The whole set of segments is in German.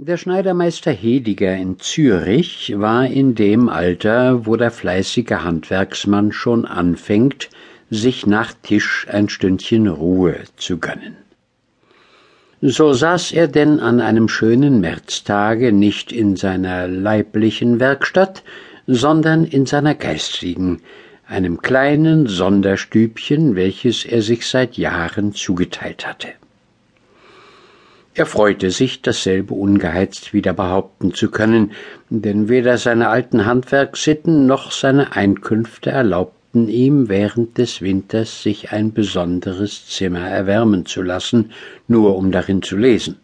Der Schneidermeister Hediger in Zürich war in dem Alter, wo der fleißige Handwerksmann schon anfängt, sich nach Tisch ein Stündchen Ruhe zu gönnen. So saß er denn an einem schönen Märztage nicht in seiner leiblichen Werkstatt, sondern in seiner geistigen, einem kleinen Sonderstübchen, welches er sich seit Jahren zugeteilt hatte. Er freute sich, dasselbe ungeheizt wieder behaupten zu können, denn weder seine alten Handwerkssitten noch seine Einkünfte erlaubten ihm während des Winters sich ein besonderes Zimmer erwärmen zu lassen, nur um darin zu lesen.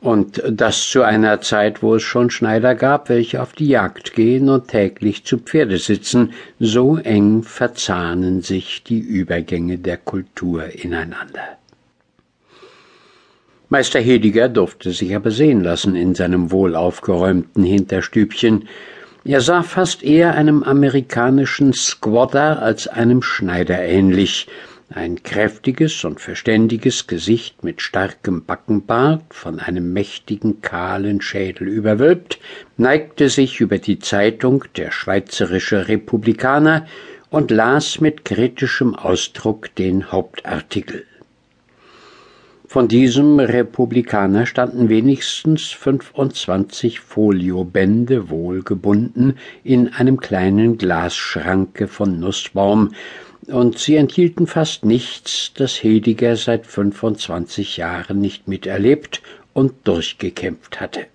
Und das zu einer Zeit, wo es schon Schneider gab, welche auf die Jagd gehen und täglich zu Pferde sitzen, so eng verzahnen sich die Übergänge der Kultur ineinander. Meister Hediger durfte sich aber sehen lassen in seinem wohlaufgeräumten Hinterstübchen. Er sah fast eher einem amerikanischen Squatter als einem Schneider ähnlich, ein kräftiges und verständiges Gesicht mit starkem Backenbart, von einem mächtigen kahlen Schädel überwölbt, neigte sich über die Zeitung Der Schweizerische Republikaner und las mit kritischem Ausdruck den Hauptartikel. Von diesem Republikaner standen wenigstens 25 Foliobände wohlgebunden in einem kleinen Glasschranke von Nussbaum, und sie enthielten fast nichts, das Hediger seit 25 Jahren nicht miterlebt und durchgekämpft hatte.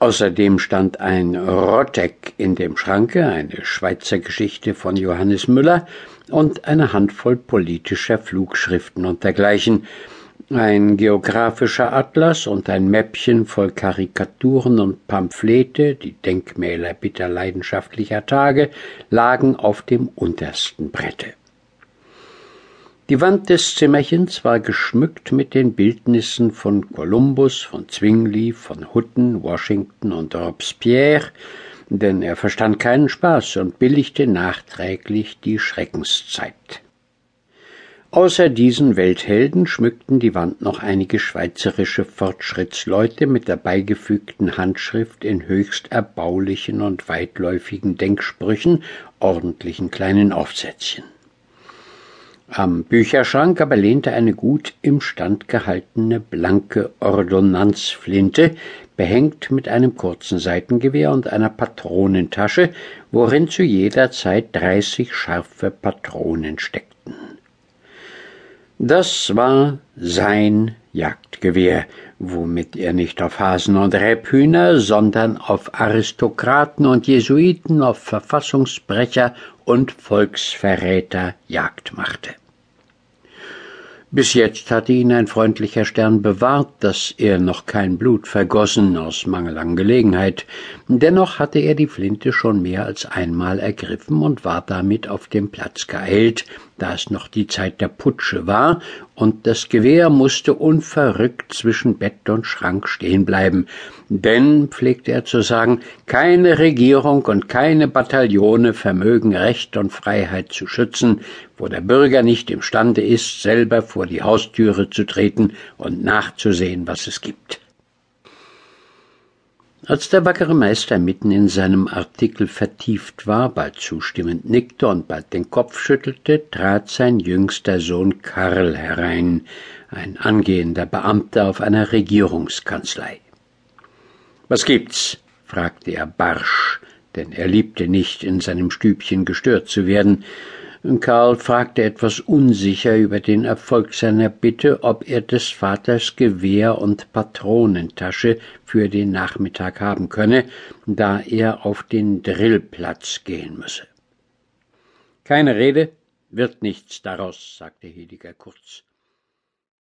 Außerdem stand ein Rotteck in dem Schranke, eine Schweizer Geschichte von Johannes Müller und eine Handvoll politischer Flugschriften und dergleichen, ein geographischer Atlas und ein Mäppchen voll Karikaturen und Pamphlete, die Denkmäler bitter leidenschaftlicher Tage, lagen auf dem untersten Brette. Die Wand des Zimmerchens war geschmückt mit den Bildnissen von Kolumbus, von Zwingli, von Hutten, Washington und Robespierre, denn er verstand keinen Spaß und billigte nachträglich die Schreckenszeit. Außer diesen Welthelden schmückten die Wand noch einige schweizerische Fortschrittsleute mit der beigefügten Handschrift in höchst erbaulichen und weitläufigen Denksprüchen, ordentlichen kleinen Aufsätzchen. Am Bücherschrank aber lehnte eine gut im Stand gehaltene blanke Ordonnanzflinte, behängt mit einem kurzen Seitengewehr und einer Patronentasche, worin zu jeder Zeit dreißig scharfe Patronen steckten. Das war sein Jagdgewehr, womit er nicht auf Hasen und Rebhühner, sondern auf Aristokraten und Jesuiten, auf Verfassungsbrecher und Volksverräter Jagd machte. Bis jetzt hatte ihn ein freundlicher Stern bewahrt, dass er noch kein Blut vergossen aus Mangel an Gelegenheit. Dennoch hatte er die Flinte schon mehr als einmal ergriffen und war damit auf dem Platz geeilt, da es noch die Zeit der Putsche war, und das Gewehr musste unverrückt zwischen Bett und Schrank stehen bleiben. Denn, pflegte er zu sagen, keine Regierung und keine Bataillone vermögen Recht und Freiheit zu schützen, wo der Bürger nicht imstande ist, selber vor die Haustüre zu treten und nachzusehen, was es gibt. Als der wackere Meister mitten in seinem Artikel vertieft war, bald zustimmend nickte und bald den Kopf schüttelte, trat sein jüngster Sohn Karl herein, ein angehender Beamter auf einer Regierungskanzlei. Was gibt's? fragte er barsch, denn er liebte nicht, in seinem Stübchen gestört zu werden, Karl fragte etwas unsicher über den Erfolg seiner Bitte, ob er des Vaters Gewehr und Patronentasche für den Nachmittag haben könne, da er auf den Drillplatz gehen müsse. Keine Rede, wird nichts daraus, sagte Hediger kurz.